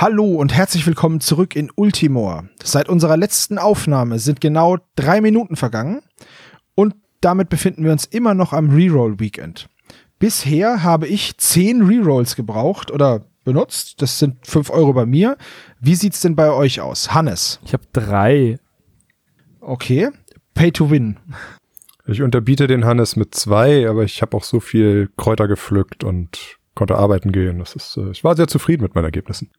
Hallo und herzlich willkommen zurück in Ultimor. Seit unserer letzten Aufnahme sind genau drei Minuten vergangen und damit befinden wir uns immer noch am Reroll Weekend. Bisher habe ich zehn Rerolls gebraucht oder benutzt. Das sind fünf Euro bei mir. Wie sieht's denn bei euch aus? Hannes. Ich habe drei. Okay. Pay to win. Ich unterbiete den Hannes mit zwei, aber ich habe auch so viel Kräuter gepflückt und konnte arbeiten gehen. Das ist, äh, ich war sehr zufrieden mit meinen Ergebnissen.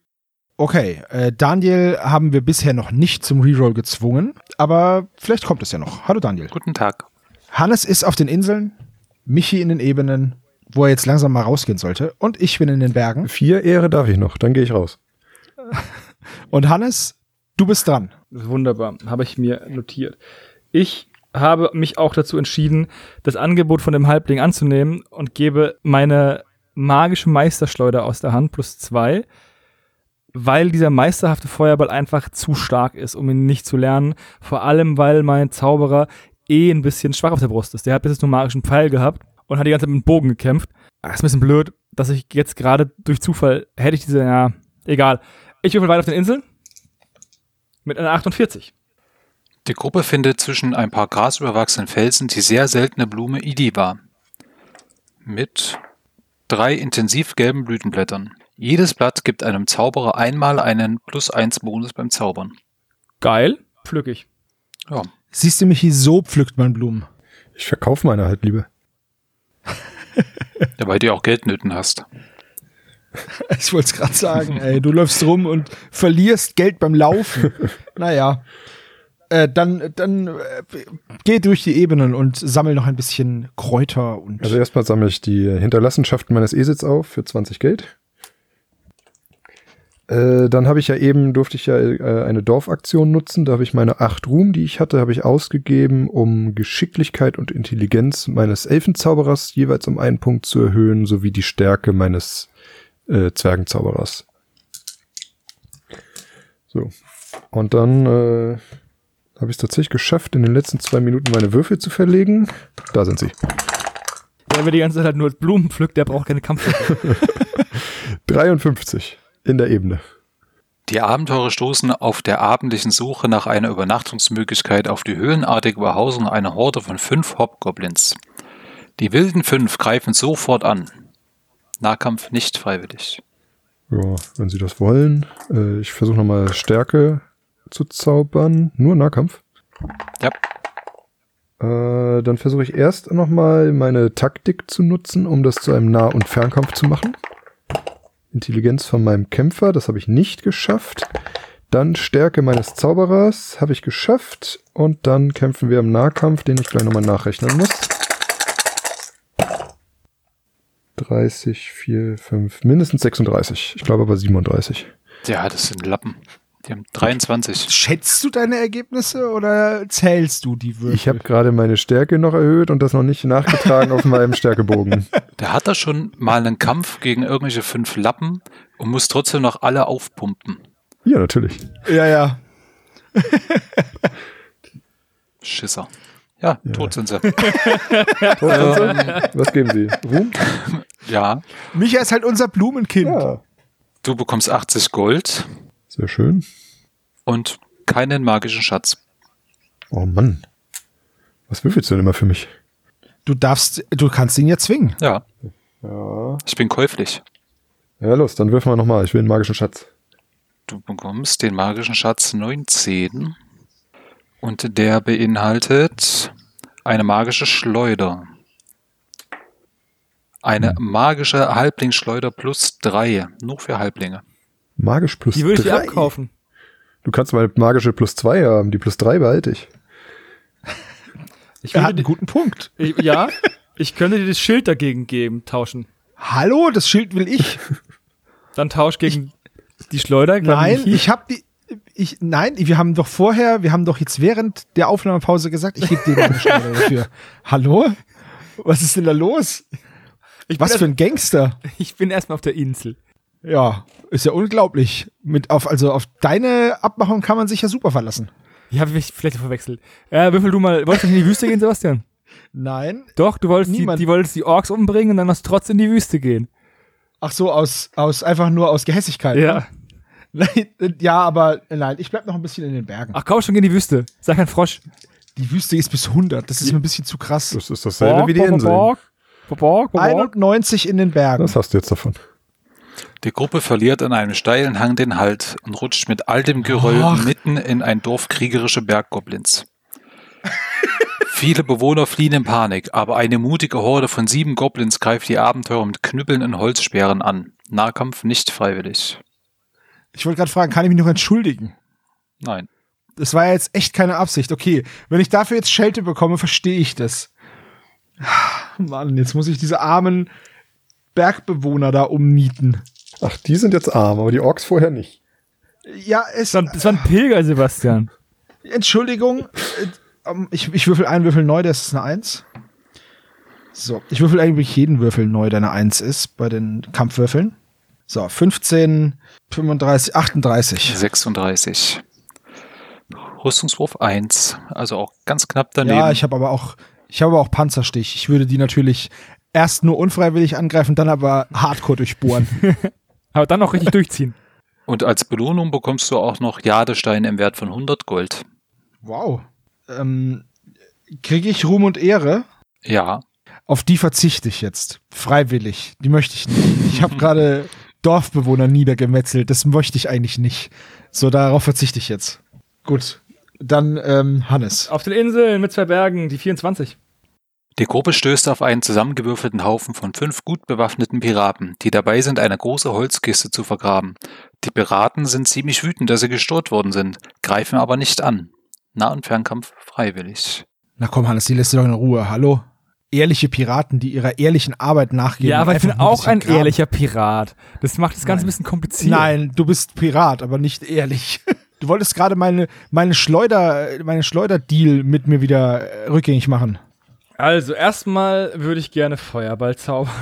Okay, äh, Daniel haben wir bisher noch nicht zum Reroll gezwungen, aber vielleicht kommt es ja noch. Hallo Daniel. Guten Tag. Hannes ist auf den Inseln, Michi in den Ebenen, wo er jetzt langsam mal rausgehen sollte, und ich bin in den Bergen. Vier Ehre darf ich noch, dann gehe ich raus. Und Hannes, du bist dran. Wunderbar, habe ich mir notiert. Ich habe mich auch dazu entschieden, das Angebot von dem Halbling anzunehmen und gebe meine magische Meisterschleuder aus der Hand plus zwei weil dieser meisterhafte Feuerball einfach zu stark ist, um ihn nicht zu lernen. Vor allem, weil mein Zauberer eh ein bisschen schwach auf der Brust ist. Der hat bis jetzt nur magischen Pfeil gehabt und hat die ganze Zeit mit dem Bogen gekämpft. Das ist ein bisschen blöd, dass ich jetzt gerade durch Zufall hätte ich diese, ja, egal. Ich würfel weiter auf den Inseln mit einer 48. Die Gruppe findet zwischen ein paar grasüberwachsenen Felsen die sehr seltene Blume Idiva mit drei intensiv gelben Blütenblättern. Jedes Blatt gibt einem Zauberer einmal einen plus eins Bonus beim Zaubern. Geil, pflück ich. Ja. Siehst du mich hier so pflückt man Blumen. Ich verkaufe meine halt lieber. ja, weil du auch Geldnöten hast. Ich wollte es gerade sagen, ey, du läufst rum und verlierst Geld beim Laufen. naja. Äh, dann dann äh, geh durch die Ebenen und sammel noch ein bisschen Kräuter und. Also erstmal sammle ich die Hinterlassenschaften meines Esels auf für 20 Geld. Äh, dann habe ich ja eben, durfte ich ja äh, eine Dorfaktion nutzen. Da habe ich meine acht Ruhm, die ich hatte, habe ich ausgegeben, um Geschicklichkeit und Intelligenz meines Elfenzauberers jeweils um einen Punkt zu erhöhen, sowie die Stärke meines äh, Zwergenzauberers. So. Und dann äh, habe ich es tatsächlich geschafft, in den letzten zwei Minuten meine Würfel zu verlegen. Da sind sie. Wer die ganze Zeit halt nur Blumen pflückt, der braucht keine Kampfwürfel. 53 in der Ebene. Die Abenteurer stoßen auf der abendlichen Suche nach einer Übernachtungsmöglichkeit auf die höhlenartige Behausung einer Horde von fünf Hobgoblins. Die wilden fünf greifen sofort an. Nahkampf nicht freiwillig. Ja, wenn sie das wollen. Äh, ich versuche nochmal Stärke zu zaubern. Nur Nahkampf. Ja. Äh, dann versuche ich erst nochmal meine Taktik zu nutzen, um das zu einem Nah- und Fernkampf zu machen. Intelligenz von meinem Kämpfer, das habe ich nicht geschafft. Dann Stärke meines Zauberers habe ich geschafft. Und dann kämpfen wir im Nahkampf, den ich gleich nochmal nachrechnen muss. 30, 4, 5, mindestens 36. Ich glaube aber 37. Ja, das sind Lappen. Die haben 23. Schätzt du deine Ergebnisse oder zählst du die Würfel? Ich habe gerade meine Stärke noch erhöht und das noch nicht nachgetragen auf meinem Stärkebogen. Der hat da schon mal einen Kampf gegen irgendwelche fünf Lappen und muss trotzdem noch alle aufpumpen. Ja, natürlich. Ja, ja. Schisser. Ja, ja, tot sind sie. tot sind sie? Was geben sie? Ruhm? Ja. Micha ist halt unser Blumenkind. Ja. Du bekommst 80 Gold. Sehr schön. Und keinen magischen Schatz. Oh Mann. Was würfelst du denn immer für mich? Du darfst, du kannst ihn ja zwingen. Ja. Ja. Ich bin käuflich. Ja, los, dann würfeln wir nochmal. Ich will einen magischen Schatz. Du bekommst den magischen Schatz 19. Und der beinhaltet eine magische Schleuder. Eine hm. magische Halblingsschleuder plus drei. Nur für Halblinge. Magisch plus Die würde ich abkaufen. Du kannst mal magische plus zwei haben. Die plus drei behalte ich. ich er hat einen guten Punkt. Ich, ja, ich könnte dir das Schild dagegen geben, tauschen. Hallo, das Schild will ich. Dann tausch gegen ich, die Schleuder. Nein, ich, ich habe die. Ich, nein, wir haben doch vorher, wir haben doch jetzt während der Aufnahmepause gesagt, ich gebe dir eine Schleuder dafür. Hallo? Was ist denn da los? Was für ein Gangster. Ich bin erstmal auf der Insel. Ja, ist ja unglaublich. Mit auf, also auf deine Abmachung kann man sich ja super verlassen. Ich habe mich vielleicht verwechselt. Äh, würfel du mal, wolltest du in die Wüste gehen, Sebastian? Nein. Doch, du wolltest, die, die wolltest die Orks umbringen und dann hast du trotzdem in die Wüste gehen. Ach so, aus, aus, einfach nur aus Gehässigkeit. Ja. Ne? Nein, äh, ja, aber äh, nein, ich bleib noch ein bisschen in den Bergen. Ach komm schon in die Wüste. Sag kein Frosch. Die Wüste ist bis 100. Das ist mir ein bisschen zu krass. Das ist dasselbe wie die Insel. Borg, Borg, Borg, Borg. 91 in den Bergen. Das hast du jetzt davon. Die Gruppe verliert an einem steilen Hang den Halt und rutscht mit all dem Geröll Ach. mitten in ein Dorf kriegerische Berggoblins. Viele Bewohner fliehen in Panik, aber eine mutige Horde von sieben Goblins greift die Abenteurer mit Knüppeln und Holzsperren an. Nahkampf nicht freiwillig. Ich wollte gerade fragen, kann ich mich noch entschuldigen? Nein. Das war ja jetzt echt keine Absicht. Okay, wenn ich dafür jetzt Schelte bekomme, verstehe ich das. Mann, jetzt muss ich diese armen Bergbewohner da umnieten. Ach, die sind jetzt arm, aber die Orks vorher nicht. Ja, es. Das war, das war ein Pilger, Sebastian. Entschuldigung. äh, Ich, ich würfel einen Würfel neu, das ist eine Eins. So, ich würfel eigentlich jeden Würfel neu, der eine Eins ist, bei den Kampfwürfeln. So, 15, 35, 38. 36. Rüstungswurf 1. Also auch ganz knapp daneben. Ja, ich habe aber auch, ich habe aber auch Panzerstich. Ich würde die natürlich erst nur unfreiwillig angreifen, dann aber hardcore durchbohren. Aber dann noch richtig durchziehen. und als Belohnung bekommst du auch noch Jadesteine im Wert von 100 Gold. wow. Ähm, Kriege ich Ruhm und Ehre? Ja. Auf die verzichte ich jetzt. Freiwillig. Die möchte ich nicht. Ich habe gerade Dorfbewohner niedergemetzelt. Das möchte ich eigentlich nicht. So, darauf verzichte ich jetzt. Gut. Dann ähm, Hannes. Auf den Inseln mit zwei Bergen, die 24. Die Gruppe stößt auf einen zusammengewürfelten Haufen von fünf gut bewaffneten Piraten, die dabei sind, eine große Holzkiste zu vergraben. Die Piraten sind ziemlich wütend, dass sie gestört worden sind, greifen aber nicht an. Nah- und Fernkampf freiwillig. Na komm, Hannes, die lässt du doch in Ruhe. Hallo? Ehrliche Piraten, die ihrer ehrlichen Arbeit nachgehen. Ja, aber ich bin auch ein graben. ehrlicher Pirat. Das macht das Ganze ein bisschen kompliziert. Nein, du bist Pirat, aber nicht ehrlich. Du wolltest gerade meine, meine Schleuder, meine Schleuderdeal mit mir wieder rückgängig machen. Also, erstmal würde ich gerne Feuerball zaubern.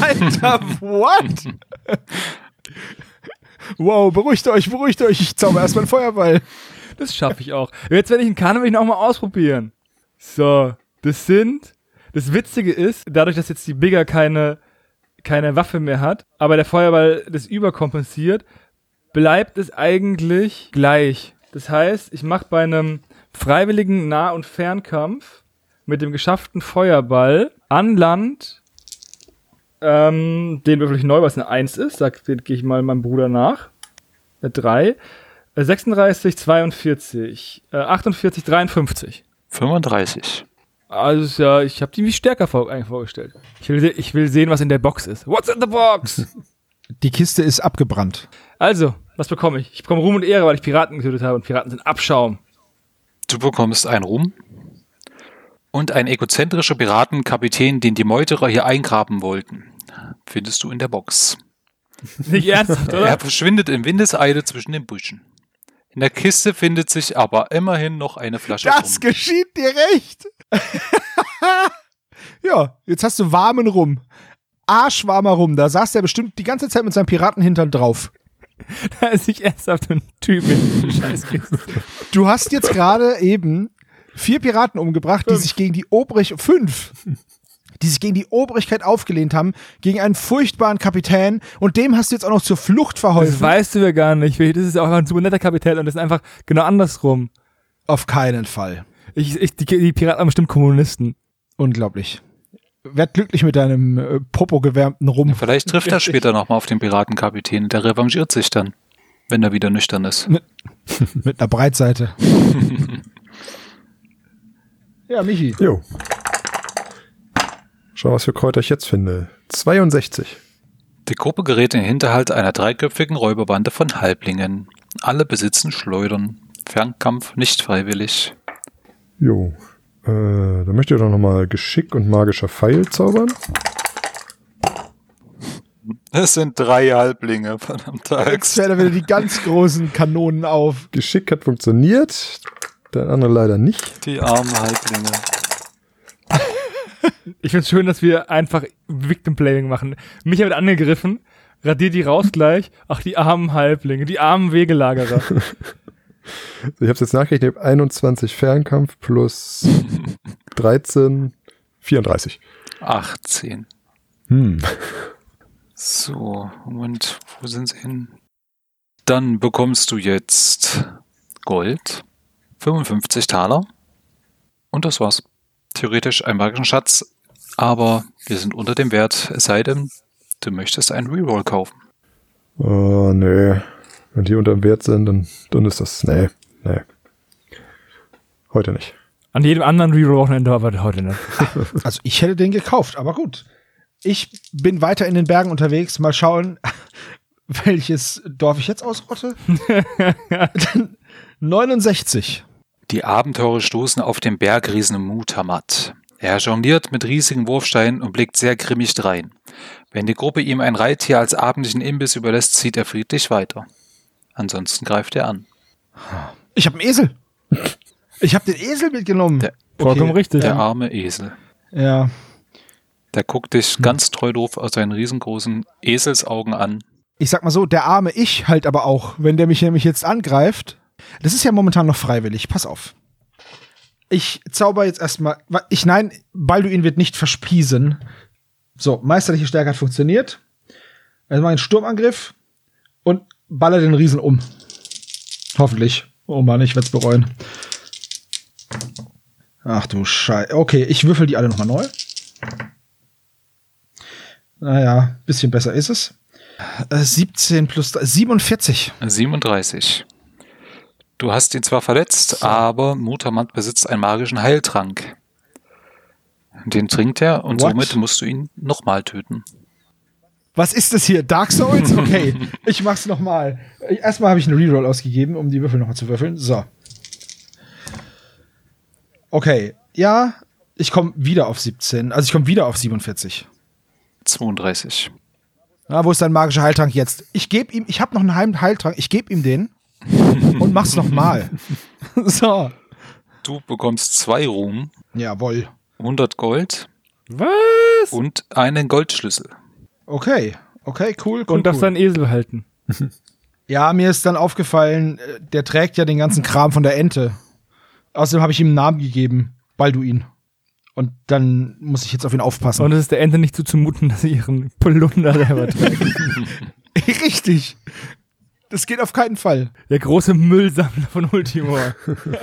Alter, what? wow, beruhigt euch, beruhigt euch. Ich zauber erstmal einen Feuerball. Das schaffe ich auch. Jetzt, wenn ich ihn kann, will ich ihn auch mal ausprobieren. So, das sind. Das Witzige ist, dadurch, dass jetzt die Bigger keine, keine Waffe mehr hat, aber der Feuerball das überkompensiert, bleibt es eigentlich gleich. Das heißt, ich mache bei einem freiwilligen Nah- und Fernkampf mit dem geschafften Feuerball an Land, ähm, den würfel ich neu, was eine 1 ist, da gehe ich mal meinem Bruder nach. Eine 3. Äh, 36, 42, äh, 48, 53. 35. Also ist ja, ich habe die wie stärker vor, eigentlich vorgestellt. Ich will, ich will sehen, was in der Box ist. What's in the box? Die Kiste ist abgebrannt. also, was bekomme ich? Ich bekomme Ruhm und Ehre, weil ich Piraten getötet habe und Piraten sind Abschaum. Du bekommst einen Ruhm und ein egozentrischer Piratenkapitän, den die Meuterer hier eingraben wollten. Findest du in der Box. Nicht ernsthaft, Er oder? verschwindet in Windeseile zwischen den Büschen. In der Kiste findet sich aber immerhin noch eine Flasche Das Rum. geschieht dir recht. ja, jetzt hast du warmen Rum. Arschwarmer Rum. Da saß der bestimmt die ganze Zeit mit seinem Piratenhintern drauf. Da ist nicht ernsthaft ein Typ in Scheißkiste. Du hast jetzt gerade eben vier Piraten umgebracht, die sich gegen die Obrig fünf, die sich gegen die Obrigkeit aufgelehnt haben, gegen einen furchtbaren Kapitän und dem hast du jetzt auch noch zur Flucht Das verholfen. weißt du ja gar nicht. Das ist ja auch ein super netter Kapitän und das ist einfach genau andersrum. Auf keinen Fall. Ich, ich, die, die Piraten haben bestimmt Kommunisten. Unglaublich. Werd glücklich mit deinem äh, Popo gewärmten Rum. Vielleicht trifft er später nochmal auf den Piratenkapitän. Der revanchiert sich dann, wenn er wieder nüchtern ist. Mit einer Breitseite. ja, Michi. Jo. Schau, was für Kräuter ich jetzt finde. 62. Die Gruppe gerät in den Hinterhalt einer dreiköpfigen Räuberbande von Halblingen. Alle besitzen Schleudern. Fernkampf nicht freiwillig. Jo. Äh, da möchte ich doch nochmal Geschick und magischer Pfeil zaubern. Es sind drei Halblinge, verdammte Jetzt fährt er wieder die ganz großen Kanonen auf. Geschick hat funktioniert. Der andere leider nicht. Die armen Halblinge. Ich finde es schön, dass wir einfach Victim Playing machen. Mich wird angegriffen, radier die raus gleich. Ach, die armen Halblinge, die armen Wegelagerer. Ich habe es jetzt nachgerechnet. Ich hab 21 Fernkampf plus 13, 34. 18. Hm. So, Moment, wo sind sie hin? Dann bekommst du jetzt Gold, 55 Taler. Und das war's. Theoretisch ein magischen Schatz, aber wir sind unter dem Wert, es sei denn, du möchtest einen Reroll kaufen. Oh, nee. Wenn die unter dem Wert sind, dann, dann ist das. Nee, nee. Heute nicht. An jedem anderen Reroll-Wochenende, aber heute nicht. Also ich hätte den gekauft, aber gut. Ich bin weiter in den Bergen unterwegs. Mal schauen, welches Dorf ich jetzt ausrotte. 69. Die Abenteurer stoßen auf den Bergriesen Mutamat. Er jongliert mit riesigen Wurfsteinen und blickt sehr grimmig drein. Wenn die Gruppe ihm ein Reittier als abendlichen Imbiss überlässt, zieht er friedlich weiter. Ansonsten greift er an. Ich habe einen Esel. Ich habe den Esel mitgenommen. Der- Vollkommen richtig. Der arme Esel. Ja. Der guckt dich ganz treu doof aus seinen riesengroßen Eselsaugen an. Ich sag mal so, der arme Ich halt aber auch, wenn der mich nämlich jetzt angreift. Das ist ja momentan noch freiwillig. Pass auf. Ich zauber jetzt erstmal. Ich nein, Balduin wird nicht verspiesen. So, meisterliche Stärke hat funktioniert. Also mal einen Sturmangriff und baller den Riesen um. Hoffentlich. Oh Mann, ich werd's bereuen. Ach du Scheiße. Okay, ich würfel die alle nochmal neu. Naja, bisschen besser ist es. Äh, 17 plus 3, 47. 37. Du hast ihn zwar verletzt, aber Mutamat besitzt einen magischen Heiltrank. Den trinkt er und What? somit musst du ihn nochmal töten. Was ist das hier? Dark Souls? Okay, ich mach's nochmal. Erstmal habe ich einen Reroll ausgegeben, um die Würfel nochmal zu würfeln. So. Okay, ja, ich komme wieder auf 17. Also ich komme wieder auf 47. 32. Ah, wo ist dein magischer Heiltrank jetzt? Ich gebe ihm, ich habe noch einen Heiltrank, ich gebe ihm den und mach's nochmal. so. Du bekommst zwei Ruhm, Jawohl. 100 Gold Was? und einen Goldschlüssel. Okay, okay, cool, cool. Und darfst cool. deinen Esel behalten. Ja, mir ist dann aufgefallen, äh, der trägt ja den ganzen Kram von der Ente. Außerdem habe ich ihm einen Namen gegeben, Balduin. Und dann muss ich jetzt auf ihn aufpassen. Und es ist der Ente nicht so zumuten, dass sie ihren Polunder selber trägt. Richtig. Das geht auf keinen Fall. Der große Müllsammler von Ultimor.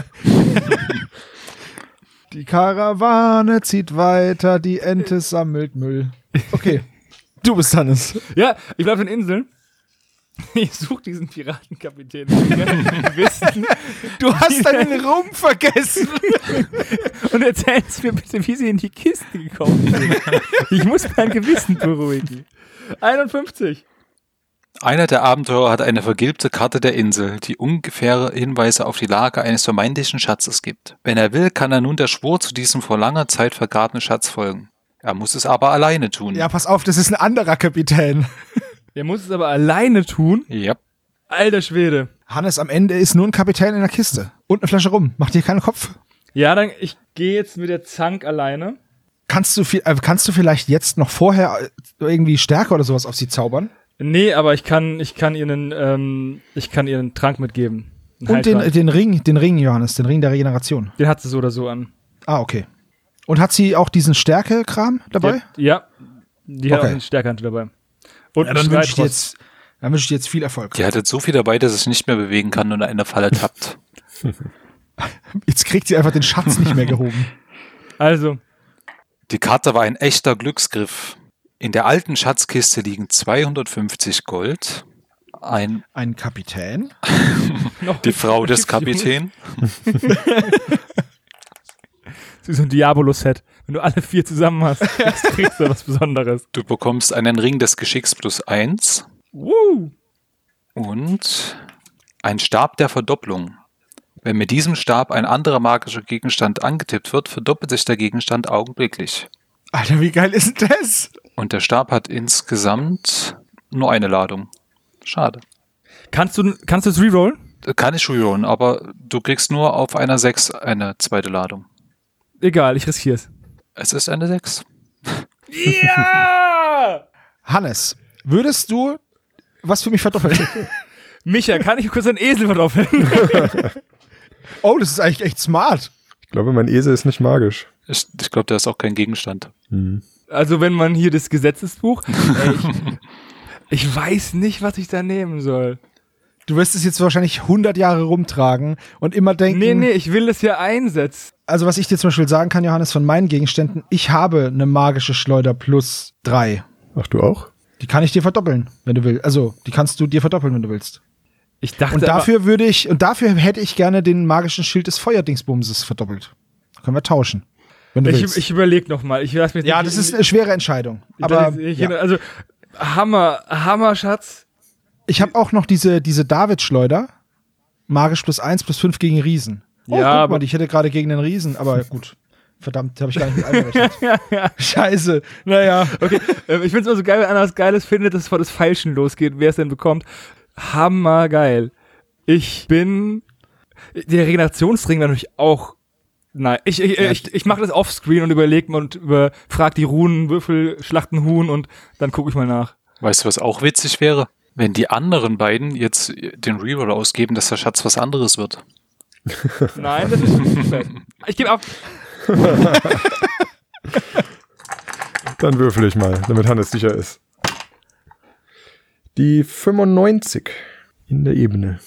Die Karawane zieht weiter, die Ente sammelt Müll. Okay. Du bist Hannes. Ja, ich bleib auf den Inseln. Ich suche diesen Piratenkapitän. Wissen. Du hast deinen Rum vergessen. Und erzählst mir bitte, wie sie in die Kiste gekommen sind. Ich muss mein Gewissen beruhigen. 51. Einer der Abenteurer hat eine vergilbte Karte der Insel, die ungefähre Hinweise auf die Lage eines vermeintlichen Schatzes gibt. Wenn er will, kann er nun der Spur zu diesem vor langer Zeit vergrabenen Schatz folgen. Er muss es aber alleine tun. Ja, pass auf, das ist ein anderer Kapitän. Der muss es aber alleine tun. Ja. Alter Schwede. Hannes am Ende ist nur ein Kapitän in der Kiste. Und eine Flasche rum. Macht dir keinen Kopf. Ja, dann, ich gehe jetzt mit der Zank alleine. Kannst du, viel, äh, kannst du vielleicht jetzt noch vorher äh, irgendwie Stärke oder sowas auf sie zaubern? Nee, aber ich kann, ich kann ihr einen, ähm, ich kann ihr einen Trank mitgeben. Einen Und den, den Ring, den Ring, Johannes, den Ring der Regeneration. den hat sie so oder so an. Ah, okay. Und hat sie auch diesen Stärke-Kram dabei? Ja, die hat Okay. auch eine Stärkehand dabei. Und Ja, dann einen wünsche ich dir jetzt, dann wünsche ich dir jetzt viel Erfolg. Die hat jetzt so viel dabei, dass es nicht mehr bewegen kann und in eine Falle tappt. Jetzt kriegt sie einfach den Schatz nicht mehr gehoben. Also, Die Karte war ein echter Glücksgriff. In der alten Schatzkiste liegen 250 Gold, ein, Ein Kapitän? die Frau des Kapitäns, Sie ist so ein Diabolo-Set. Wenn du alle vier zusammen hast, kriegst du was Besonderes. du bekommst einen Ring des Geschicks plus eins Woo! und ein Stab der Verdopplung. Wenn mit diesem Stab ein anderer magischer Gegenstand angetippt wird, verdoppelt sich der Gegenstand augenblicklich. Alter, wie geil ist das? Und der Stab hat insgesamt nur eine Ladung. Schade. Kannst du, kannst du es rerollen? Kann ich rerollen, aber du kriegst nur auf einer 6 eine zweite Ladung. Egal, ich riskiere es. Es ist eine 6. Ja! Hannes, würdest du was für mich verdoppeln? Micha, kann ich kurz einen Esel verdoppeln? oh, das ist eigentlich echt smart. Ich glaube, mein Esel ist nicht magisch. Ich, ich glaube, da ist auch kein Gegenstand. Also, wenn man hier das Gesetzesbuch. Ey, ich, ich weiß nicht, was ich da nehmen soll. Du wirst es jetzt wahrscheinlich 100 Jahre rumtragen und immer denken. Nee, nee, ich will es ja einsetzen. Also, was ich dir zum Beispiel sagen kann, Johannes, von meinen Gegenständen, ich habe eine magische Schleuder plus drei. Ach, du auch? Die kann ich dir verdoppeln, wenn du willst. Also, die kannst du dir verdoppeln, wenn du willst. Ich dachte Und dafür würde ich, und dafür hätte ich gerne den magischen Schild des Feuerdingsbumses verdoppelt. Können wir tauschen. Ich, ich überlege noch mal. Ich lass mich ja, nicht- das ist eine schwere Entscheidung. ich Aber mich- ja. also Hammer, Hammer, Schatz. ich habe auch noch diese, diese David-Schleuder. Magisch plus eins plus fünf gegen Riesen. Oh, Ja, guck aber- mal, ich hätte gerade gegen den Riesen, aber gut. Verdammt, habe ich gar nicht mit eingerechnet. Scheiße. Naja. Okay, äh, ich finde es immer so geil, wenn einer was Geiles findet, dass es vor das Feilschen losgeht, wer es denn bekommt. Hammer geil. Ich bin. Der Regenerationsring war natürlich auch. Nein, ich, ich, ich, ich mache das offscreen und überlege mal und über, frag die Runen, Würfel, Schlachtenhuhn und dann gucke ich mal nach. Weißt du, was auch witzig wäre? Wenn die anderen beiden jetzt den Reroll ausgeben, dass der Schatz was anderes wird. Nein, das ist nicht. Ich gebe ab. Dann würfel ich mal, damit Hannes sicher ist. Die 95 in der Ebene.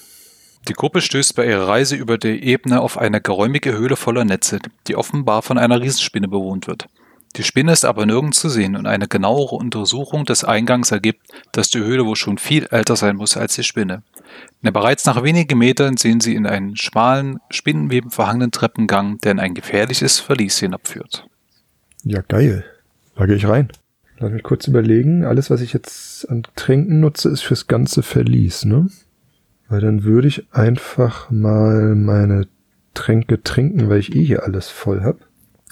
Die Gruppe stößt bei ihrer Reise über die Ebene auf eine geräumige Höhle voller Netze, die offenbar von einer Riesenspinne bewohnt wird. Die Spinne ist aber nirgends zu sehen und eine genauere Untersuchung des Eingangs ergibt, dass die Höhle wohl schon viel älter sein muss als die Spinne. Denn bereits nach wenigen Metern sehen sie in einen schmalen, Spinnenweben verhangenen Treppengang, der in ein gefährliches Verlies hinabführt. Ja, geil. Da gehe ich rein. Lass mich kurz überlegen. Alles, was ich jetzt an Tränken nutze, ist fürs ganze Verlies, ne? Weil dann würde ich einfach mal meine Tränke trinken, weil ich eh hier alles voll hab.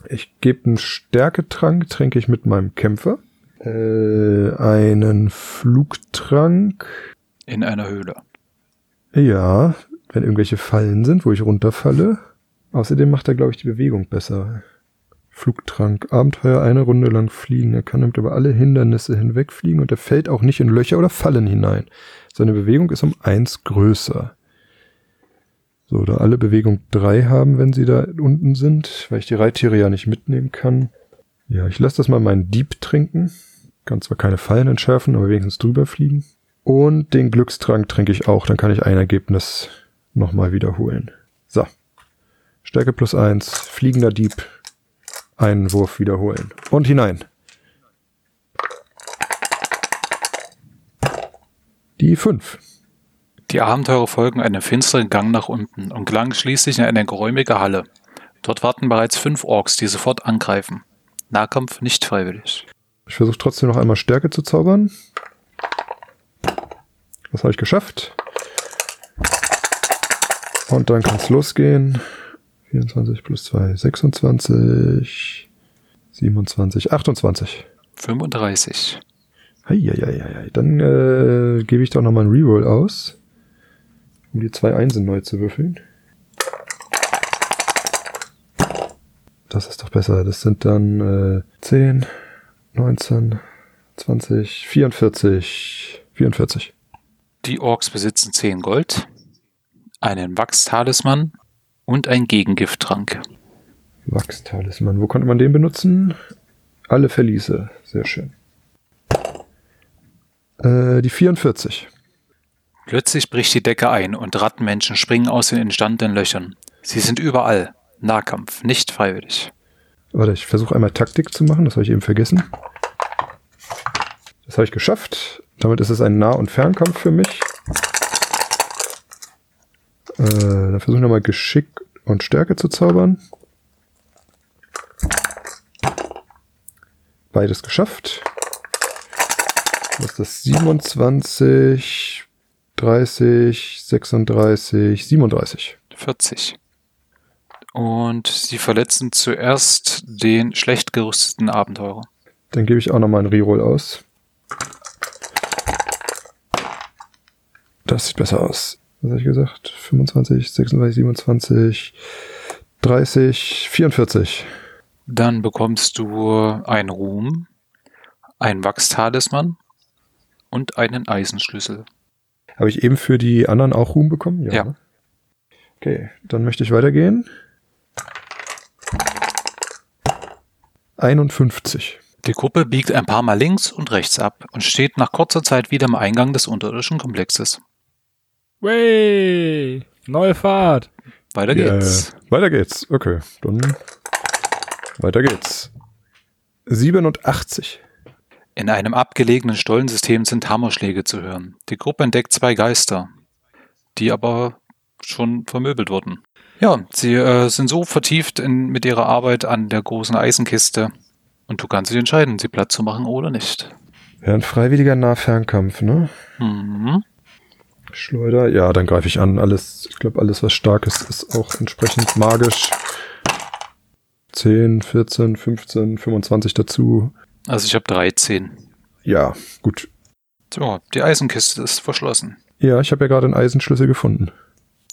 Ich gebe einen Stärketrank, trinke ich mit meinem Kämpfer. Äh, einen Flugtrank. In einer Höhle. Ja, wenn irgendwelche Fallen sind, wo ich runterfalle. Außerdem macht er, glaube ich, die Bewegung besser. Flugtrank, Abenteuer eine Runde lang fliegen. Er kann damit über alle Hindernisse hinwegfliegen und er fällt auch nicht in Löcher oder Fallen hinein. Seine Bewegung ist um eins größer. So, da alle Bewegung drei haben, wenn sie da unten sind, weil ich die Reittiere ja nicht mitnehmen kann. Ja, ich lasse das mal meinen Dieb trinken. Kann zwar keine Fallen entschärfen, aber wenigstens drüber fliegen. Und den Glückstrank trinke ich auch, dann kann ich ein Ergebnis nochmal wiederholen. So. Stärke plus eins, fliegender Dieb, einen Wurf wiederholen. Und hinein. Die fünf. Die Abenteurer folgen einem finsteren Gang nach unten und gelangen schließlich in eine geräumige Halle. Dort warten bereits fünf Orks, die sofort angreifen. Nahkampf nicht freiwillig. Ich versuche trotzdem noch einmal Stärke zu zaubern. Das habe ich geschafft. Und dann kann es losgehen. 24 plus 2, 26, 27, 28. 35. Heieieiei. Dann äh, gebe ich doch nochmal einen Reroll aus, um die zwei Einsen neu zu würfeln. Das ist doch besser. Das sind dann äh, 10, 19, 20, 44, 44. Die Orks besitzen 10 Gold, einen Wachstalisman und ein Gegengifttrank. Wachstalisman. Wo konnte man den benutzen? Alle Verliese. Sehr schön. Äh, die 44. Plötzlich bricht die Decke ein und Rattenmenschen springen aus den entstandenen Löchern. Sie sind überall. Nahkampf, nicht freiwillig. Warte, ich versuche einmal Taktik zu machen, das habe ich eben vergessen. Das habe ich geschafft. Damit ist es ein Nah- und Fernkampf für mich. Äh, dann versuche ich nochmal Geschick und Stärke zu zaubern. Beides geschafft. Was ist das? 27, 30, 36, 37. 40. Und sie verletzen zuerst den schlecht gerüsteten Abenteurer. Dann gebe ich auch nochmal einen Reroll aus. Das sieht besser aus. Was habe ich gesagt? 25, 26, 27, 30, 44. Dann bekommst du einen Ruhm, einen Wachstalisman und einen Eisenschlüssel. Habe ich eben für die anderen auch Ruhm bekommen? Ja. ne? Okay, dann möchte ich weitergehen. 51. Die Gruppe biegt ein paar Mal links und rechts ab und steht nach kurzer Zeit wieder am Eingang des unterirdischen Komplexes. Way! Neue Fahrt. Weiter Ja, geht's. weiter geht's. Okay, dann weiter geht's. 87. In einem abgelegenen Stollensystem sind Hammerschläge zu hören. Die Gruppe entdeckt zwei Geister, die aber schon vermöbelt wurden. Ja, sie äh, sind so vertieft in, mit ihrer Arbeit an der großen Eisenkiste und du kannst dich entscheiden, sie platt zu machen oder nicht. Ja, ein freiwilliger Nahfernkampf, ne? Mhm. Schleuder. Ja, dann greife ich an. Alles, ich glaube, alles, was stark ist, ist auch entsprechend magisch. 10, 14, 15, 25 dazu. Also ich habe 13. Ja, gut. So, die Eisenkiste ist verschlossen. Ja, ich habe ja gerade einen Eisenschlüssel gefunden.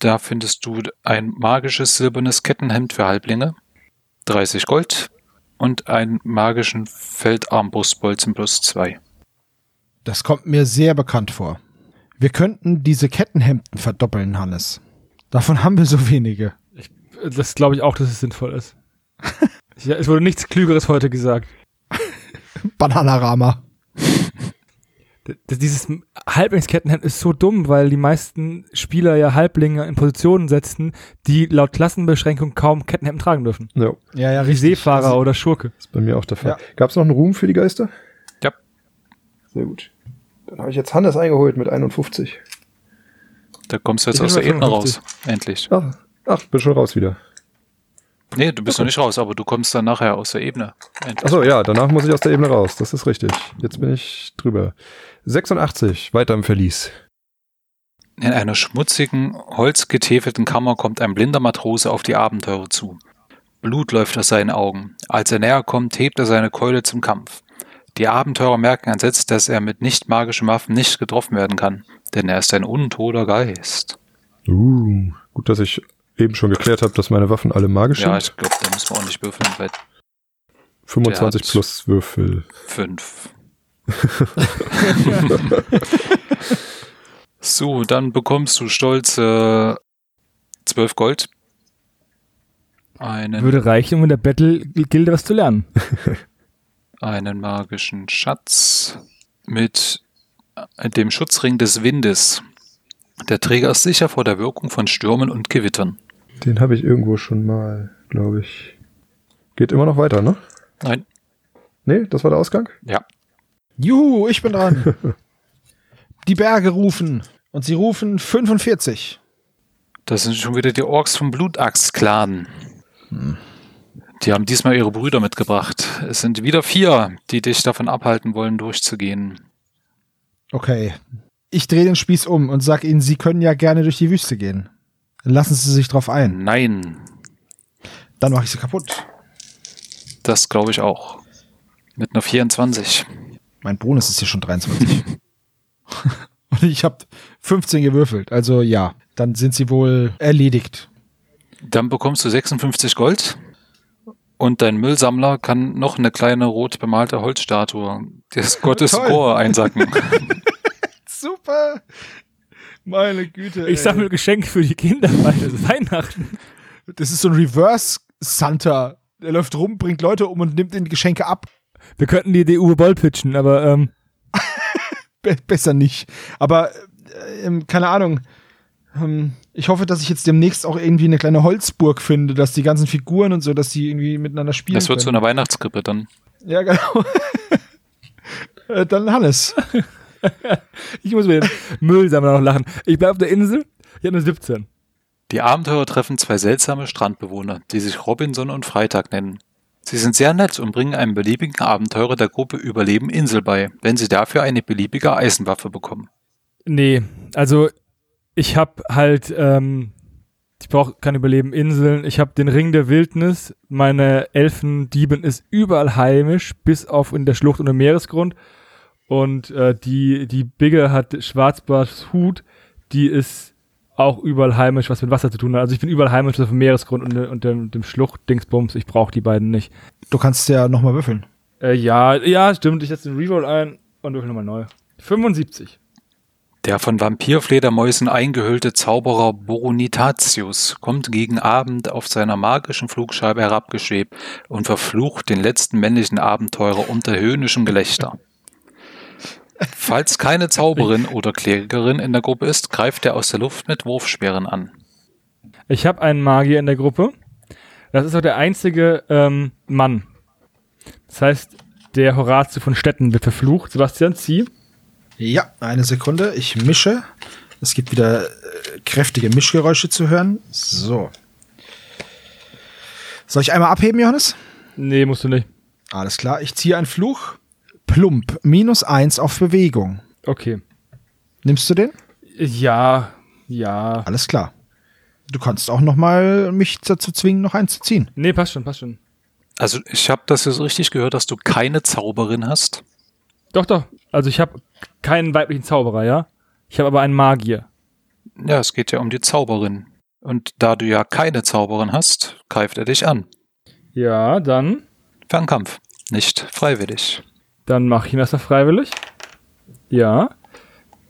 Da findest du ein magisches silbernes Kettenhemd für Halblinge, 30 Gold und einen magischen Feldarmbrustbolzen plus 2. Das kommt mir sehr bekannt vor. Wir könnten diese Kettenhemden verdoppeln, Hannes. Davon haben wir so wenige. Das glaube ich auch, dass es sinnvoll ist. ja, es wurde nichts Klügeres heute gesagt. Bananarama. Dieses Halblingskettenhemd ist so dumm, weil die meisten Spieler ja Halblinge in Positionen setzen, die laut Klassenbeschränkung kaum Kettenhemden tragen dürfen. Ja, Ja, ja, Wie Seefahrer oder Schurke. ist bei mir auch der Fall. Ja. Gab es noch einen Ruhm für die Geister? Ja. Sehr gut. Dann habe ich jetzt Hannes eingeholt mit 51. Da kommst du jetzt Ich aus der Ebene 55. raus. Endlich. Ach, ach, bin schon raus wieder. Nee, du bist noch nicht raus, aber du kommst dann nachher aus der Ebene. Achso, ja, danach muss ich aus der Ebene raus. Das ist richtig. Jetzt bin ich drüber. 86, weiter im Verlies. In einer schmutzigen, holzgetäfelten Kammer kommt ein blinder Matrose auf die Abenteurer zu. Blut läuft aus seinen Augen. Als er näher kommt, hebt er seine Keule zum Kampf. Die Abenteurer merken entsetzt, dass er mit nicht magischen Waffen nicht getroffen werden kann, denn er ist ein untoter Geist. Uh, gut, dass ich eben schon geklärt habe, dass meine Waffen alle magisch Ja, sind. ich glaube, da müssen wir auch nicht würfeln bei 25 der hat- plus Würfel. 5. so, dann bekommst du stolze 12 Gold. Einen Würde reichen, um in der Battle-Gilde was zu lernen. einen magischen Schatz mit dem Schutzring des Windes. Der Träger ist sicher vor der Wirkung von Stürmen und Gewittern. Den habe ich irgendwo schon mal, glaube ich. Geht immer noch weiter, ne? Nein, Nee, das war der Ausgang? ja. Juhu, ich bin dran. Die Berge rufen. Und sie rufen 45. Das sind schon wieder die Orks vom Blutachs-Clan. Die haben diesmal ihre Brüder mitgebracht. Es sind wieder vier, die dich davon abhalten wollen, durchzugehen. Okay. Ich drehe den Spieß um und sag ihnen, sie können ja gerne durch die Wüste gehen. Lassen Sie sich drauf ein. Nein, Dann mache ich sie kaputt. das glaube ich auch. Mit einer 24. Mein Bonus ist hier schon 23. und ich habe 15 gewürfelt. Also ja, dann sind sie wohl erledigt. Dann bekommst du 56 Gold. Und dein Müllsammler kann noch eine kleine rot bemalte Holzstatue des Gottes. Gore einsacken. Super. Meine Güte. Ich sammle Geschenke für die Kinder, weil es ist Weihnachten. Das ist so ein Reverse Santa. Der läuft rum, bringt Leute um und nimmt ihnen die Geschenke ab. Wir könnten die Idee Uwe Boll pitchen, aber ähm, Be besser nicht. Aber äh, ähm, keine Ahnung. Ähm, ich hoffe, dass ich jetzt demnächst auch irgendwie eine kleine Holzburg finde, dass die ganzen Figuren und so, dass die irgendwie miteinander spielen. Das wird so können. eine Weihnachtskrippe dann. Ja, genau. Äh, Dann Hannes. ich muss mir den Müllsammler noch lachen. Ich bleib auf der Insel, ich habe eine 17. Die Abenteurer treffen zwei seltsame Strandbewohner, die sich Robinson und Freitag nennen. Sie sind sehr nett und bringen einem beliebigen Abenteurer der Gruppe Überleben Insel bei, wenn sie dafür eine beliebige Eisenwaffe bekommen. Nee, also ich habe halt, ähm, ich brauche kein Überleben Inseln. Ich habe den Ring der Wildnis. Meine Elfendieben ist überall heimisch, bis auf in der Schlucht und im Meeresgrund. Und äh, die, die Bigge hat Schwarzbarts Hut, die ist auch überall heimisch, was mit Wasser zu tun hat. Also ich bin überall heimisch auf dem Meeresgrund und, und dem, dem Schlucht-Dingsbums. Ich brauche die beiden nicht. Du kannst ja nochmal würfeln. Äh, ja, ja, stimmt. Ich setze den Reroll ein und würfel nochmal neu. 75. Der von Vampirfledermäusen eingehüllte Zauberer Boronitatius kommt gegen Abend auf seiner magischen Flugscheibe herabgeschwebt und verflucht den letzten männlichen Abenteurer unter höhnischem Gelächter. Falls keine Zauberin oder Klerikerin in der Gruppe ist, greift er aus der Luft mit Wurfsperren an. Ich habe einen Magier in der Gruppe. Das ist auch der einzige ähm, Mann. Das heißt, der Horatio von Stetten wird verflucht. Sebastian, zieh. Ja, eine Sekunde. Ich mische. Es gibt wieder äh, kräftige Mischgeräusche zu hören. So. Soll ich einmal abheben, Johannes? Nee, musst du nicht. Alles klar. Ich ziehe einen Fluch. Plump. Minus eins auf Bewegung. Okay. Nimmst du den? Ja, ja. Alles klar. Du kannst auch noch mal mich dazu zwingen, noch einen zu ziehen. Nee, passt schon, passt schon. Also ich habe das jetzt richtig gehört, dass du keine Zauberin hast. Doch, doch. Also ich habe keinen weiblichen Zauberer, ja? Ich habe aber einen Magier. Ja, es geht ja um die Zauberin. Und da du ja keine Zauberin hast, greift er dich an. Ja, dann, Fernkampf. Nicht freiwillig. Dann mache ich ihn erstmal freiwillig. Ja.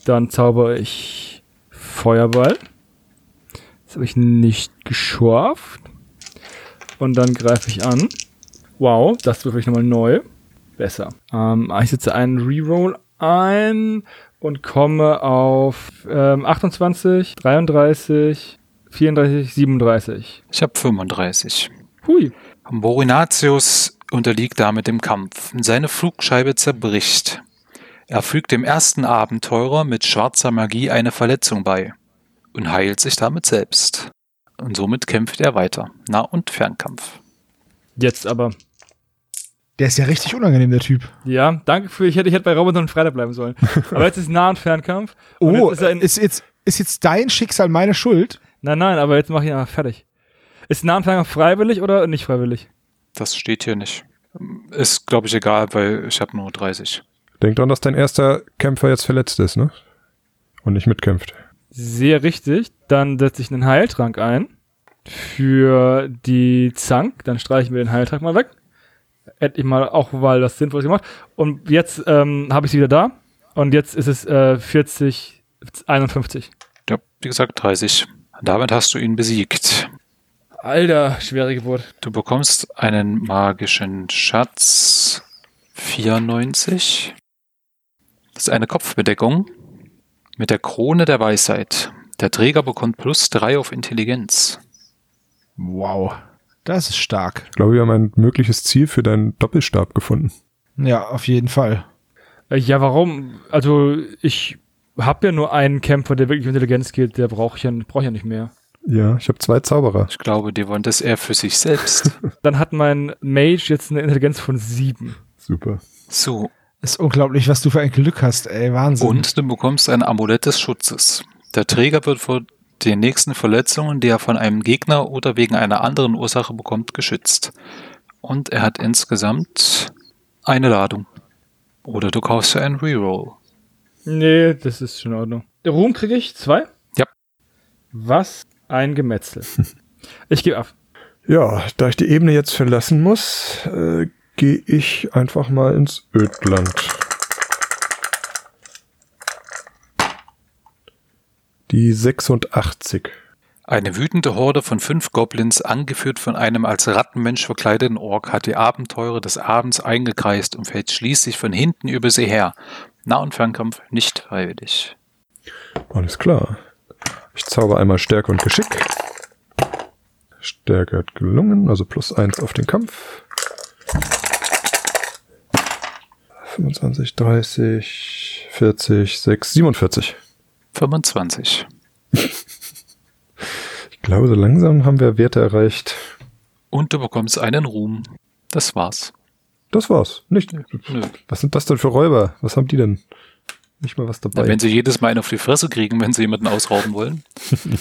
Dann zaubere ich Feuerball. Das habe ich nicht geschafft. Und dann greife ich an. Wow, das würfel ich nochmal neu. Besser. Ähm, ich setze einen Reroll ein und komme auf ähm, 28, 33, 34, 37. Ich habe 35. Hui. Borinatius unterliegt damit dem Kampf. Seine Flugscheibe zerbricht. Er fügt dem ersten Abenteurer mit schwarzer Magie eine Verletzung bei und heilt sich damit selbst. Und somit kämpft er weiter. Nah- und Fernkampf. Jetzt aber. Der ist ja richtig unangenehm, der Typ. Ja, danke für, ich hätte, ich hätte bei Robinson Freitag bleiben sollen. Aber jetzt ist Nah- und Fernkampf. Und Oh, jetzt ist er in, ist, jetzt, ist jetzt dein Schicksal meine Schuld? nein, nein, aber jetzt mache ich ihn einfach fertig. Ist Nah- und Fernkampf freiwillig oder nicht freiwillig? Das steht hier nicht. Ist, glaube ich, egal, weil ich habe nur 30. Denk dran, dass dein erster Kämpfer jetzt verletzt ist, ne? Und nicht mitkämpft. Sehr richtig. Dann setze ich einen Heiltrank ein. Für die Zank. Dann streichen wir den Heiltrank mal weg. Endlich mal auch, weil das sinnvoll ist gemacht. Und jetzt ähm, habe ich sie wieder da. Und jetzt ist es äh, 40, 51. Ja, wie gesagt, 30. Damit hast du ihn besiegt. Alter, schwere Geburt. Du bekommst einen magischen Schatz 94. Das ist eine Kopfbedeckung mit der Krone der Weisheit. Der Träger bekommt plus 3 auf Intelligenz. Wow. Das ist stark. Ich glaube, wir haben ein mögliches Ziel für deinen Doppelstab gefunden. Ja, auf jeden Fall. Äh, Ja, warum? Also, ich habe ja nur einen Kämpfer, der wirklich Intelligenz geht. Der brauche ich ja, brauch ich ja nicht mehr. Ja, ich habe zwei Zauberer. Ich glaube, die wollen das eher für sich selbst. Dann hat mein Mage jetzt eine Intelligenz von sieben. Super. So, Ist unglaublich, was du für ein Glück hast, ey. Wahnsinn. und du bekommst ein Amulett des Schutzes. Der Träger wird vor den nächsten Verletzungen, die er von einem Gegner oder wegen einer anderen Ursache bekommt, geschützt. Und er hat insgesamt eine Ladung. Oder du kaufst dir einen Reroll. Nee, das ist schon in Ordnung. Ruhm kriege ich zwei? Ja. Was ein Gemetzel. ich gebe ab. Ja, da ich die Ebene jetzt verlassen muss, äh, gehe ich einfach mal ins Ödland. Die 86. Eine wütende Horde von fünf Goblins, angeführt von einem als Rattenmensch verkleideten Ork, hat die Abenteurer des Abends eingekreist und fällt schließlich von hinten über sie her. Nah- und Fernkampf nicht freiwillig. Alles klar. Ich zauber einmal Stärke und Geschick. Stärke hat gelungen, also plus eins auf den Kampf. 25, 30, 40, 6, 47. 25. Ich glaube, so langsam haben wir Werte erreicht. Und du bekommst einen Ruhm. Das war's. Das war's. Nicht. Nö. Was sind das denn für Räuber? Was haben die denn? Nicht mal was Na, dabei. wenn sie jedes Mal einen auf die Fresse kriegen, wenn sie jemanden ausrauben wollen,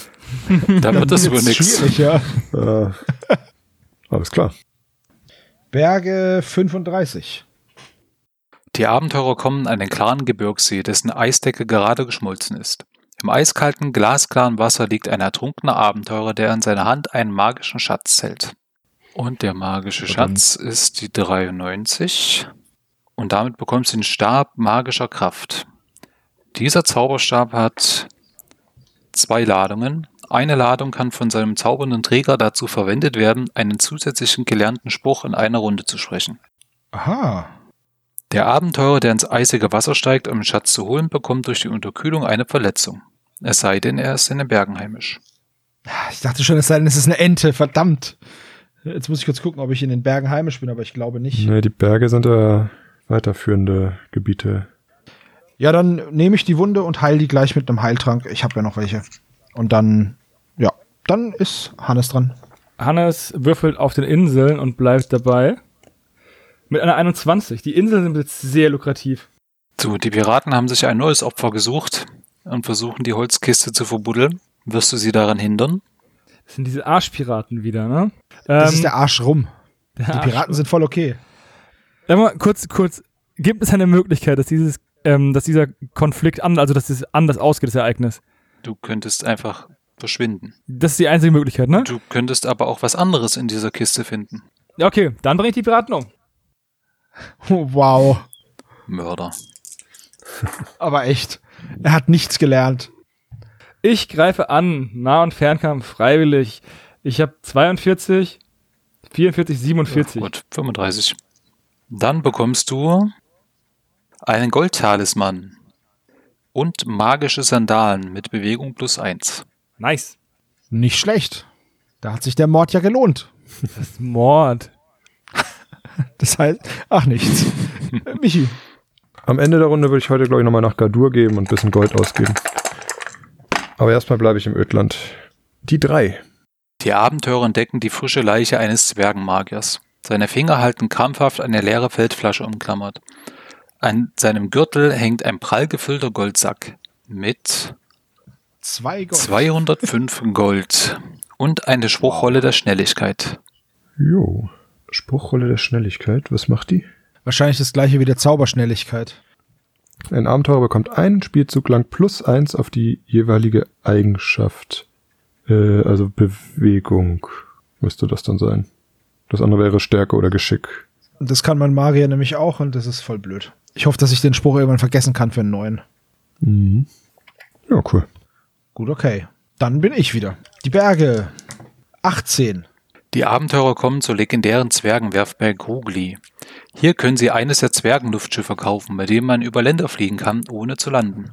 dann wird das wohl Wird's nichts. schwierig, ja. äh, alles klar. Berge 35. Die Abenteurer kommen an den klaren Gebirgssee, dessen Eisdecke gerade geschmolzen ist. Im eiskalten, glasklaren Wasser liegt ein ertrunkener Abenteurer, der in seiner Hand einen magischen Schatz hält. Und der magische Schatz ist die 93. Und damit bekommst du den Stab magischer Kraft. Dieser Zauberstab hat zwei Ladungen. Eine Ladung kann von seinem zaubernden Träger dazu verwendet werden, einen zusätzlichen gelernten Spruch in einer Runde zu sprechen. Aha. Der Abenteurer, der ins eisige Wasser steigt, um den Schatz zu holen, bekommt durch die Unterkühlung eine Verletzung. Es sei denn, er ist in den Bergen heimisch. Ich dachte schon, es sei denn, es ist eine Ente, verdammt. Jetzt muss ich kurz gucken, ob ich in den Bergen heimisch bin, aber ich glaube nicht. Nee, die Berge sind da weiterführende Gebiete. Ja, dann nehme ich die Wunde und heile die gleich mit einem Heiltrank. Ich habe ja noch welche. Und dann, ja, dann ist Hannes dran. Hannes würfelt auf den Inseln und bleibt dabei. Mit einer 21. Die Inseln sind jetzt sehr lukrativ. So, die Piraten haben sich ein neues Opfer gesucht und versuchen, die Holzkiste zu verbuddeln. Wirst du sie daran hindern? Das sind diese Arschpiraten wieder, ne? Das Ähm, ist der Arsch rum. der Die Arsch- Piraten sind voll okay. Sag mal, kurz, kurz. Gibt es eine Möglichkeit, dass dieses, ähm, dass dieser Konflikt an, also dass es anders ausgeht, das Ereignis? Du könntest einfach verschwinden. Das ist die einzige Möglichkeit, ne? Du könntest aber auch was anderes in dieser Kiste finden. Ja, Okay, dann bringe ich die Piraten um. Wow. Mörder. Aber echt. Er hat nichts gelernt. Ich greife an, Nah- und Fernkampf, freiwillig. Ich habe 42, 44, 47. Gut, 35. Dann bekommst du einen Goldtalisman und magische Sandalen mit Bewegung plus 1. Nice. Nicht schlecht. Da hat sich der Mord ja gelohnt. Das ist Mord. Das heißt, ach nichts. Michi. Am Ende der Runde würde ich heute, glaube ich, nochmal nach Gardur geben und ein bisschen Gold ausgeben. Aber erstmal bleibe ich im Ödland. Die drei. Die Abenteurer entdecken die frische Leiche eines Zwergenmagiers. Seine Finger halten krampfhaft eine leere Feldflasche umklammert. An seinem Gürtel hängt ein prall gefüllter Goldsack mit Zwei Gold. 205 Gold und eine Spruchrolle der Schnelligkeit. Jo. Spruchrolle der Schnelligkeit. Was macht die? Wahrscheinlich das gleiche wie der Zauberschnelligkeit. Ein Abenteurer bekommt einen Spielzug lang plus eins auf die jeweilige Eigenschaft. Äh, also Bewegung müsste das dann sein. Das andere wäre Stärke oder Geschick. Das kann mein Magier nämlich auch und das ist voll blöd. Ich hoffe, dass ich den Spruch irgendwann vergessen kann für einen neuen. Mhm. Ja, cool. Gut, okay. Dann bin ich wieder. Die Berge. 18. Die Abenteurer kommen zur legendären Zwergenwerft bei Grugli. Hier können sie eines der Zwergenluftschiffe kaufen, bei dem man über Länder fliegen kann, ohne zu landen.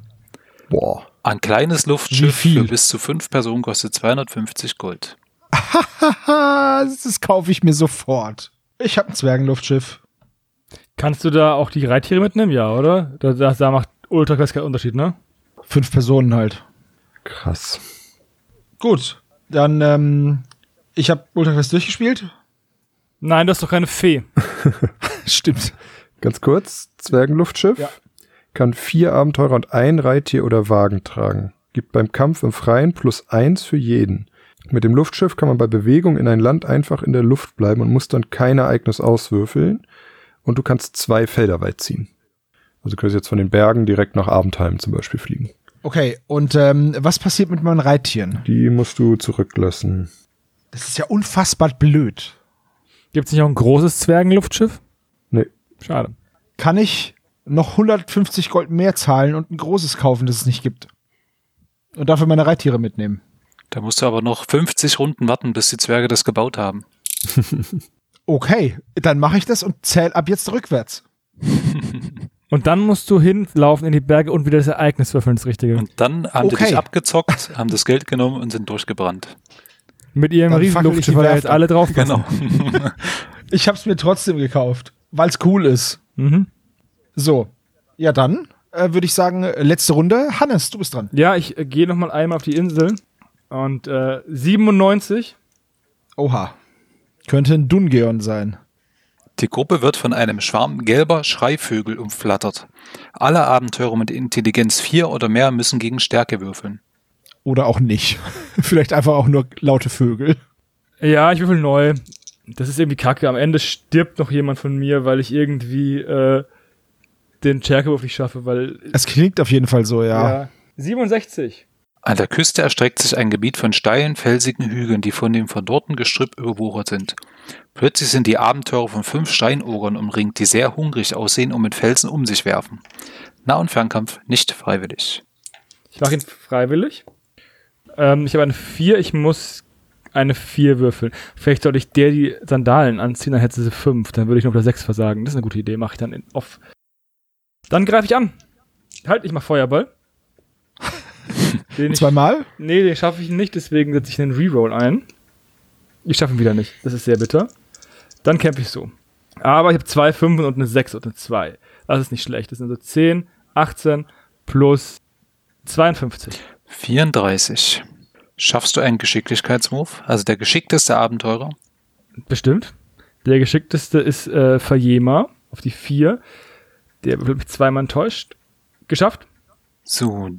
Boah. Ein kleines Luftschiff für bis zu fünf Personen kostet 250 Gold. Haha, das kaufe ich mir sofort. Ich habe ein Zwergenluftschiff. Kannst du da auch die Reittiere mitnehmen? Ja, oder? Da, da, da macht Ultraquest keinen Unterschied, ne? Fünf Personen halt. Krass. Gut. Dann, ähm, ich habe Ultraquest durchgespielt. Nein, das ist doch keine Fee. Stimmt. Ganz kurz. Zwergenluftschiff. Ja. Kann vier Abenteurer und ein Reittier oder Wagen tragen. Gibt beim Kampf im Freien plus eins für jeden. Mit dem Luftschiff kann man bei Bewegung in ein Land einfach in der Luft bleiben und muss dann kein Ereignis auswürfeln. Und du kannst zwei Felder weit ziehen. Also du kannst jetzt von den Bergen direkt nach Abendheim zum Beispiel fliegen. Okay, und ähm, was passiert mit meinen Reittieren? Die musst du zurücklassen. Das ist ja unfassbar blöd. Gibt es nicht auch ein großes Zwergenluftschiff? Nee. Schade. Kann ich noch 150 Gold mehr zahlen und ein großes kaufen, das es nicht gibt? Und dafür meine Reittiere mitnehmen. Da musst du aber noch 50 Runden warten, bis die Zwerge das gebaut haben. Okay, dann mache ich das und zähl ab jetzt rückwärts. Und dann musst du hinlaufen in die Berge und wieder das Ereignis würfeln, das Richtige. Und dann haben die Okay. dich abgezockt, haben das Geld genommen und sind durchgebrannt. Mit ihrem die Riesenluftschiff, weil jetzt alle drauf Genau. Ich hab's mir trotzdem gekauft, weil's cool ist. Mhm. So, ja dann äh, würde ich sagen, letzte Runde. Hannes, du bist dran. Ja, ich äh, gehe nochmal einmal auf die Insel. Und äh, 97. Oha. Könnte ein Dungeon sein. Die Gruppe wird von einem Schwarm gelber Schreivögel umflattert. Alle Abenteurer mit Intelligenz 4 oder mehr müssen gegen Stärke würfeln. Oder auch nicht. Vielleicht einfach auch nur laute Vögel. Ja, ich würfel neu. Das ist irgendwie kacke. Am Ende stirbt noch jemand von mir, weil ich irgendwie äh, den Stärkewurf nicht schaffe, weil. Es klingt auf jeden Fall so, ja. 67. An der Küste erstreckt sich ein Gebiet von steilen, felsigen Hügeln, die von dem verdorrten Gestrüpp überwuchert sind. Plötzlich sind die Abenteurer von fünf Steinogern umringt, die sehr hungrig aussehen und mit Felsen um sich werfen. Nah- und Fernkampf nicht freiwillig. Ich mache ihn freiwillig. Ähm, ich habe eine 4, ich muss eine 4 würfeln. Vielleicht sollte ich der die Sandalen anziehen, dann hätte sie 5. Dann würde ich nur auf der 6 versagen. Das ist eine gute Idee, mache ich dann in off. Dann greife ich an. Halt, ich mach Feuerball. Den ich, Zweimal? nee, den schaffe ich nicht, deswegen setze ich einen Reroll ein. Ich schaffe ihn wieder nicht. Das ist sehr bitter. Dann kämpfe ich so. Aber ich habe zwei Fünfen und eine 6 und eine 2. Das ist nicht schlecht. Das sind also 10, 18 plus 52. 34. Schaffst du einen Geschicklichkeitsmove? Also der geschickteste Abenteurer? Bestimmt. Der geschickteste ist äh, Fajema auf die 4. Der wird mich zweimal enttäuscht. Geschafft. So,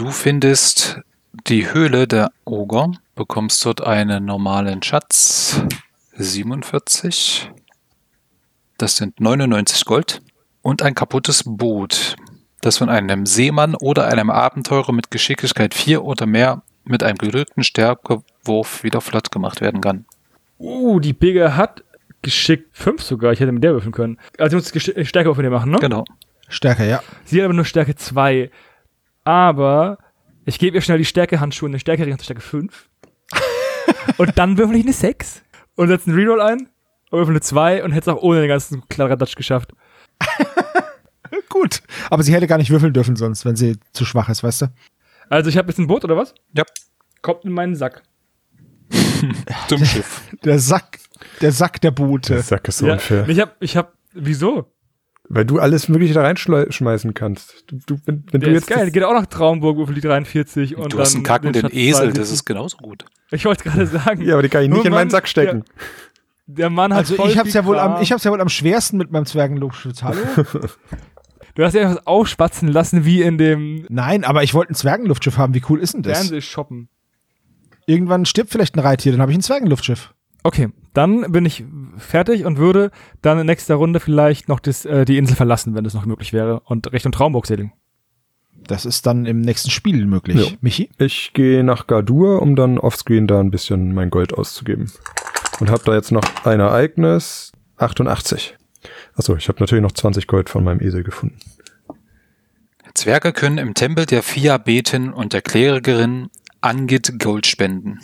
du findest die Höhle der Oger, bekommst dort einen normalen Schatz. 47. Das sind 99 Gold. Und ein kaputtes Boot, das von einem Seemann oder einem Abenteurer mit Geschicklichkeit 4 oder mehr mit einem gedrückten Stärkewurf wieder flott gemacht werden kann. Uh, die Bigger hat geschickt 5 sogar. Ich hätte mit der würfeln können. Also ich muss äh, Stärke von dir machen, ne? Genau. Stärker, ja. Sie hat aber nur Stärke 2. Aber ich gebe ihr schnell die Stärkehandschuhe und eine Stärkering auf Stärke 5. und dann würfel ich eine 6 und setze einen Reroll ein und würfel eine 2 und hätte es auch ohne den ganzen Kladderadatsch geschafft. Gut. Aber sie hätte gar nicht würfeln dürfen sonst, wenn sie zu schwach ist, weißt du? Also ich habe jetzt ein Boot oder was? Ja, Kommt in meinen Sack. zum Schiff. Der Sack, der Sack der Boote. Der Sack ist so Ja, unfair. Ich habe, ich habe, wieso? Weil du alles Mögliche da reinschmeißen kannst. Du, du, wenn, wenn Der du ist jetzt geil. Geht auch nach Traumburg, würfel die 43 und Du dann hast einen kackenden Esel, 72. das ist genauso gut. Ich wollte gerade sagen. ja, aber die kann ich nicht Nur in meinen Mann, Sack stecken. Der, der Mann hat Also voll ich hab's viel ja wohl am, ich hab's ja wohl am schwersten mit meinem Zwergenlobschutz. Hallo? Du hast ja was aufspatzen lassen wie in dem Nein, aber ich wollte ein Zwergenluftschiff haben. Wie cool ist denn das? Fernsehshoppen. Irgendwann stirbt vielleicht ein Reittier, dann habe ich ein Zwergenluftschiff. Okay, dann bin ich fertig und würde dann in nächster Runde vielleicht noch das, äh, die Insel verlassen, wenn das noch möglich wäre, und Richtung Traumburg segeln. Das ist dann im nächsten Spiel möglich. Ja. Michi? Ich gehe nach Gardur, um dann offscreen da ein bisschen mein Gold auszugeben. Und habe da jetzt noch ein Ereignis. 88. Achso, ich habe natürlich noch 20 Gold von meinem Esel gefunden. Zwerge können im Tempel der Fia-Betin und der Klerikerin Angit Gold spenden.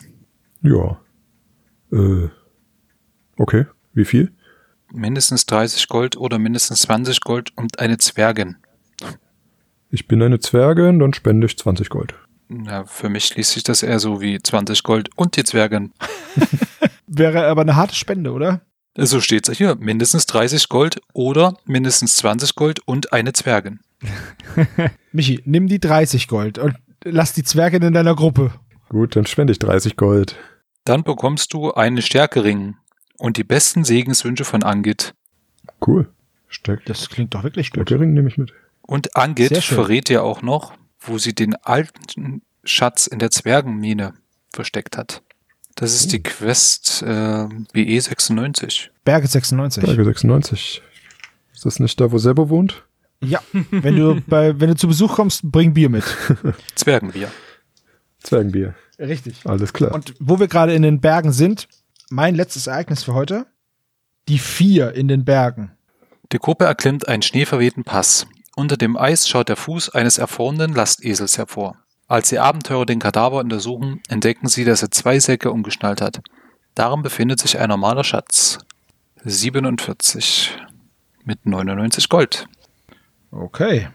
Ja. Äh. Okay. Wie viel? Mindestens 30 Gold oder mindestens 20 Gold und eine Zwergin. Ich bin eine Zwergin, dann spende ich 20 Gold. Na, für mich liest sich das eher so wie 20 Gold und die Zwergin. Wäre aber eine harte Spende, oder? So steht es hier. Mindestens 30 Gold oder mindestens 20 Gold und eine Zwergin. Michi, nimm die 30 Gold und lass die Zwergin in deiner Gruppe. Gut, dann spende ich 30 Gold. Dann bekommst du einen Stärkering und die besten Segenswünsche von Angit. Cool. Stärk Das klingt doch wirklich gut. Stärkering nehme ich mit. Und Angit verrät dir auch noch, wo sie den alten Schatz in der Zwergenmine versteckt hat. Das ist die Quest äh, BE 96. Berge 96. Berge 96. Ist das nicht da, wo Sebo wohnt? Ja, wenn du, bei, wenn du zu Besuch kommst, bring Bier mit. Zwergenbier. Zwergenbier. Richtig. Alles klar. Und wo wir gerade in den Bergen sind, mein letztes Ereignis für heute. Die vier in den Bergen. Die Gruppe erklimmt einen schneeverwehten Pass. Unter dem Eis schaut der Fuß eines erfrorenen Lastesels hervor. Als die Abenteurer den Kadaver untersuchen, entdecken sie, dass er zwei Säcke umgeschnallt hat. Darin befindet sich ein normaler Schatz. 47 mit 99 Gold. Okay.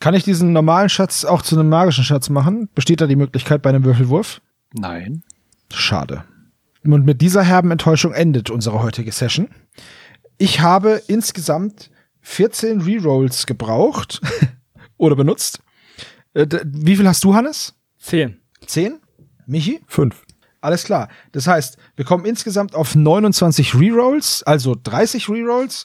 Kann ich diesen normalen Schatz auch zu einem magischen Schatz machen? Besteht da die Möglichkeit bei einem Würfelwurf? Nein. Schade. Und mit dieser herben Enttäuschung endet unsere heutige Session. Ich habe insgesamt 14 Rerolls gebraucht oder benutzt. Äh, Wie viel hast du, Hannes? Zehn. 10? Michi? Fünf. Alles klar. Das heißt, wir kommen insgesamt auf 29 Rerolls, also 30 Rerolls.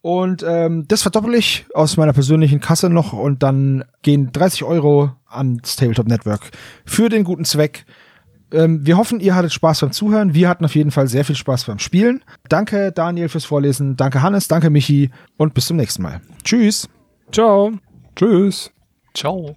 Und ähm, das verdoppel ich aus meiner persönlichen Kasse noch und dann gehen 30 Euro ans Tabletop Network für den guten Zweck. Ähm, wir hoffen, ihr hattet Spaß beim Zuhören. Wir hatten auf jeden Fall sehr viel Spaß beim Spielen. Danke Daniel fürs Vorlesen, danke Hannes, danke Michi und bis zum nächsten Mal. Tschüss. Ciao. Tschüss. Ciao.